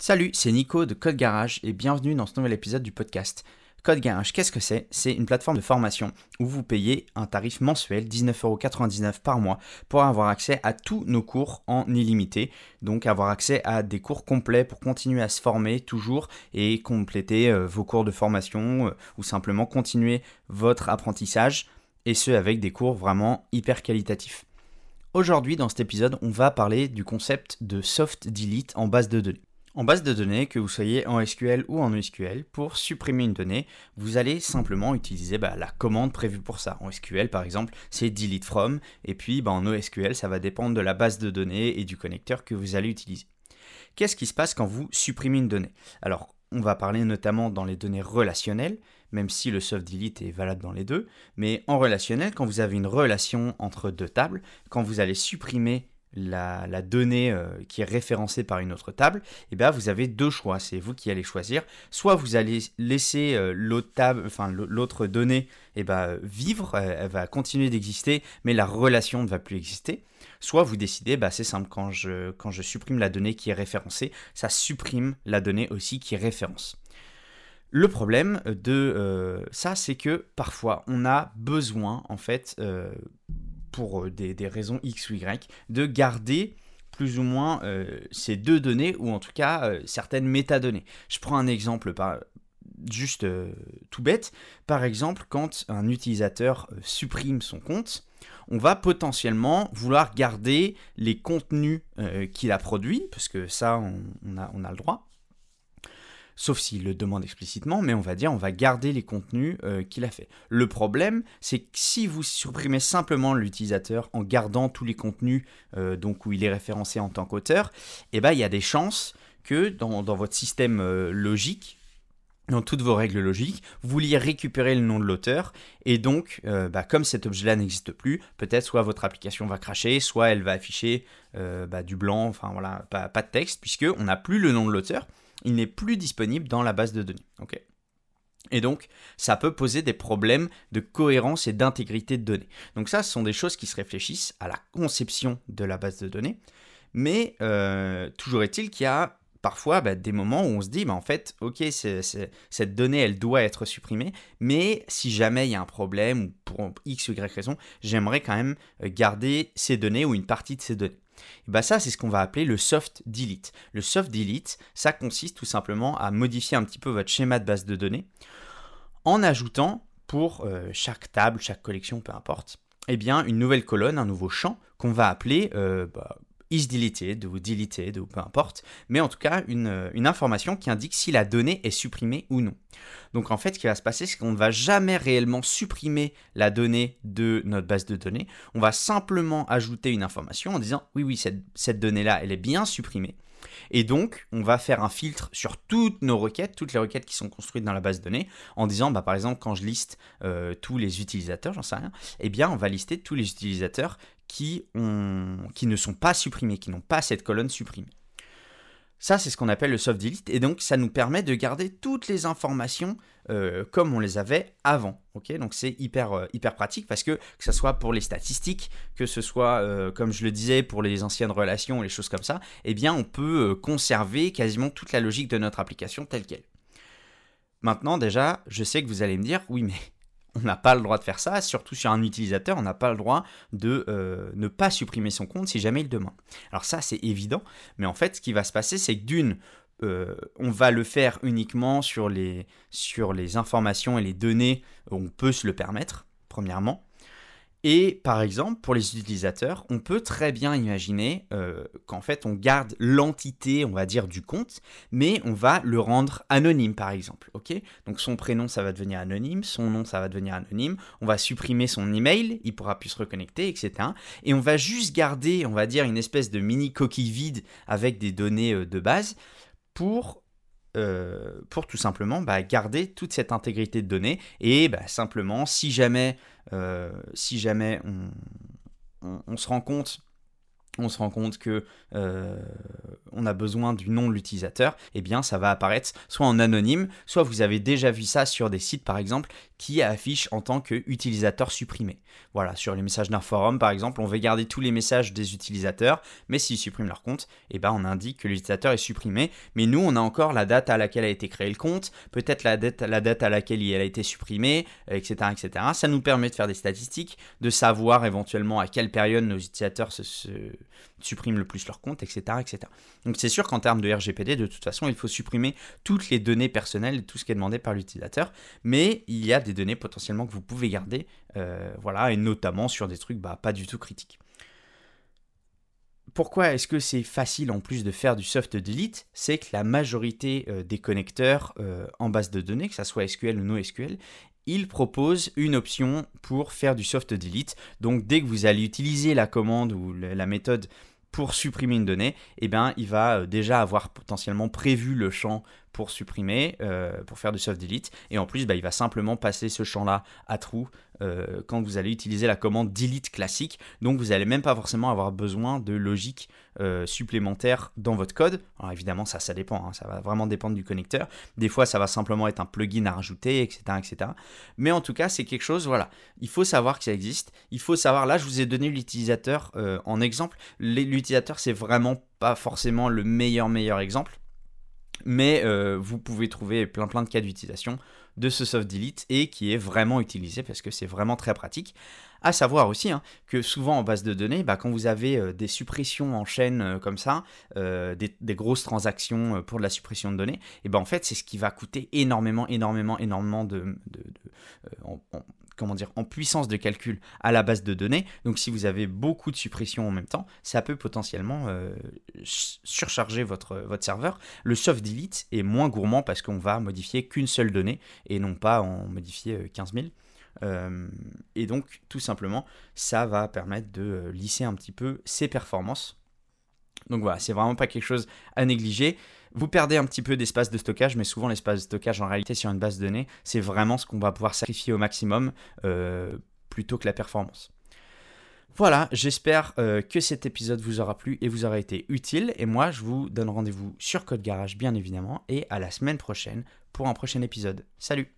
Salut, c'est Nico de Code Garage et bienvenue dans ce nouvel épisode du podcast. Code Garage, qu'est-ce que c'est? C'est une plateforme de formation où vous payez un tarif mensuel, 19,99€ par mois, pour avoir accès à tous nos cours en illimité. Donc avoir accès à des cours complets pour continuer à se former toujours et compléter euh, vos cours de formation euh, ou simplement continuer votre apprentissage et ce avec des cours vraiment hyper qualitatifs. Aujourd'hui, dans cet épisode, on va parler du concept de soft delete en base de données. En base de données, que vous soyez en SQL ou en SQL, pour supprimer une donnée, vous allez simplement utiliser bah, la commande prévue pour ça. En SQL, par exemple, c'est delete from, et puis bah, en NoSQL, ça va dépendre de la base de données et du connecteur que vous allez utiliser. Qu'est-ce qui se passe quand vous supprimez une donnée? Alors, on va parler notamment dans les données relationnelles, même si le soft delete est valable dans les deux, mais en relationnel, quand vous avez une relation entre deux tables, quand vous allez supprimer la, donnée euh, qui est référencée par une autre table, eh bien vous avez deux choix. C'est vous qui allez choisir. Soit vous allez laisser euh, l'autre table, enfin l'autre donnée, et eh ben, vivre, elle va continuer d'exister, mais la relation ne va plus exister. Soit vous décidez, bah, c'est simple, quand je, supprime la donnée qui est référencée, ça supprime la donnée aussi qui est référence. Le problème de euh, ça, c'est que parfois on a besoin, en fait, pour euh, des, raisons X ou Y, de garder plus ou moins euh, ces deux données, ou en tout cas euh, certaines métadonnées. Je prends un exemple juste tout bête. Par exemple, quand un utilisateur supprime son compte, on va potentiellement vouloir garder les contenus qu'il a produits, parce que ça, on a le droit sauf s'il le demande explicitement, mais on va dire on va garder les contenus euh, qu'il a fait. Le problème, c'est que si vous supprimez simplement l'utilisateur en gardant tous les contenus euh, donc où il est référencé en tant qu'auteur, eh ben, il y a des chances que dans, votre système euh, logique, dans toutes vos règles logiques, vous vouliez récupérer le nom de l'auteur, et donc, bah, comme cet objet-là n'existe plus, peut-être soit votre application va cracher, soit elle va afficher bah, du blanc, enfin voilà, pas, pas de texte, puisqu'on n'a plus le nom de l'auteur, il n'est plus disponible dans la base de données. et donc, ça peut poser des problèmes de cohérence et d'intégrité de données. Donc ça, ce sont des choses qui se réfléchissent à la conception de la base de données. Mais euh, toujours est-il qu'il y a parfois bah, des moments où on se dit, bah, en fait, ok, cette donnée, elle doit être supprimée, mais si jamais il y a un problème, ou pour X ou Y raison, j'aimerais quand même garder ces données ou une partie de ces données. Bah ça, c'est ce qu'on va appeler le soft delete. Le soft delete, ça consiste tout simplement à modifier un petit peu votre schéma de base de données en ajoutant pour euh, chaque table, chaque collection, peu importe, eh bien une nouvelle colonne, un nouveau champ qu'on va appeler euh, bah, is deleted ou deleted ou peu importe, mais en tout cas une, une, information qui indique si la donnée est supprimée ou non. Donc en fait, ce qui va se passer, c'est qu'on ne va jamais réellement supprimer la donnée de notre base de données. On va simplement ajouter une information en disant oui, oui, cette, cette donnée-là, elle est bien supprimée. Et donc, on va faire un filtre sur toutes nos requêtes, toutes les requêtes qui sont construites dans la base de données, en disant, bah, par exemple, quand je liste euh, tous les utilisateurs, j'en sais rien, eh bien, on va lister tous les utilisateurs qui, ne sont pas supprimés, qui n'ont pas cette colonne supprimée. Ça, c'est ce qu'on appelle le soft delete, et donc ça nous permet de garder toutes les informations euh, comme on les avait avant. Donc c'est hyper euh, hyper pratique parce que que ce soit pour les statistiques, que ce soit euh, comme je le disais pour les anciennes relations, les choses comme ça, eh bien on peut conserver quasiment toute la logique de notre application telle qu'elle. Maintenant déjà, je sais que vous allez me dire oui mais on n'a pas le droit de faire ça, surtout sur un utilisateur, on n'a pas le droit de euh, ne pas supprimer son compte si jamais il demande. Alors ça, c'est évident, mais en fait, ce qui va se passer, c'est que d'une, euh, on va le faire uniquement sur les, sur les informations et les données où on peut se le permettre, premièrement. Et par exemple, pour les utilisateurs, on peut très bien imaginer euh, qu'en fait on garde l'entité, on va dire, du compte, mais on va le rendre anonyme, par exemple. Donc son prénom, ça va devenir anonyme, son nom, ça va devenir anonyme. On va supprimer son email, il pourra plus se reconnecter, etc. Et on va juste garder, on va dire, une espèce de mini coquille vide avec des données euh, de base pour euh, pour tout simplement bah, garder toute cette intégrité de données et bah, simplement si jamais, euh, si jamais on, se rend compte on se rend compte que euh, on a besoin du nom de l'utilisateur, eh bien ça va apparaître soit en anonyme, soit vous avez déjà vu ça sur des sites par exemple qui affichent en tant qu'utilisateur supprimé. Voilà, sur les messages d'un forum par exemple, on veut garder tous les messages des utilisateurs, mais s'ils suppriment leur compte, eh ben on indique que l'utilisateur est supprimé, mais nous on a encore la date à laquelle a été créé le compte, peut-être la date, la date à laquelle il a été supprimé, etc., etc. Ça nous permet de faire des statistiques, de savoir éventuellement à quelle période nos utilisateurs se suppriment le plus leur compte, etc. etc. Donc c'est sûr qu'en termes de RGPD, de toute façon, il faut supprimer toutes les données personnelles tout ce qui est demandé par l'utilisateur, mais il y a des données potentiellement que vous pouvez garder, euh, voilà, et notamment sur des trucs bah, pas du tout critiques. Pourquoi est-ce que c'est facile en plus de faire du soft delete? C'est que la majorité euh, des connecteurs euh, en base de données, que ce soit SQL ou NoSQL, il propose une option pour faire du soft delete. Donc dès que vous allez utiliser la commande ou la méthode pour supprimer une donnée, eh bien, il va euh, déjà avoir potentiellement prévu le champ pour supprimer, euh, pour faire du soft delete. Et en plus, bah, il va simplement passer ce champ-là à trou euh, quand vous allez utiliser la commande delete classique. Donc vous n'allez même pas forcément avoir besoin de logique euh, supplémentaire dans votre code. Évidemment, ça, ça dépend. Hein. ça va vraiment dépendre du connecteur. Des fois, ça va simplement être un plugin à rajouter, etc. etc. Mais en tout cas, c'est quelque chose, voilà. Il faut savoir que ça existe. Il faut savoir, là, je vous ai donné l'utilisateur en exemple. L'utilisateur, c'est vraiment pas forcément le meilleur, meilleur exemple mais euh, vous pouvez trouver plein plein de cas d'utilisation de ce soft delete et qui est vraiment utilisé parce que c'est vraiment très pratique. À savoir aussi hein, que souvent en base de données, bah, quand vous avez euh, des suppressions en chaîne euh, comme ça, des, grosses transactions pour de la suppression de données, et ben en fait c'est ce qui va coûter énormément, énormément, énormément de, comment dire, en puissance de calcul à la base de données. Donc si vous avez beaucoup de suppressions en même temps, ça peut potentiellement euh, surcharger votre, serveur. Le soft delete est moins gourmand parce qu'on va modifier qu'une seule donnée et non pas en modifier 15 euh, 000. Euh, et donc tout simplement, ça va permettre de lisser un petit peu ses performances. Donc voilà, c'est vraiment pas quelque chose à négliger. Vous perdez un petit peu d'espace de stockage, mais souvent l'espace de stockage en réalité sur une base de données, c'est vraiment ce qu'on va pouvoir sacrifier au maximum euh, plutôt que la performance. Voilà, j'espère euh, que cet épisode vous aura plu et vous aura été utile. Et moi, je vous donne rendez-vous sur Code Garage, bien évidemment, et à la semaine prochaine pour un prochain épisode. Salut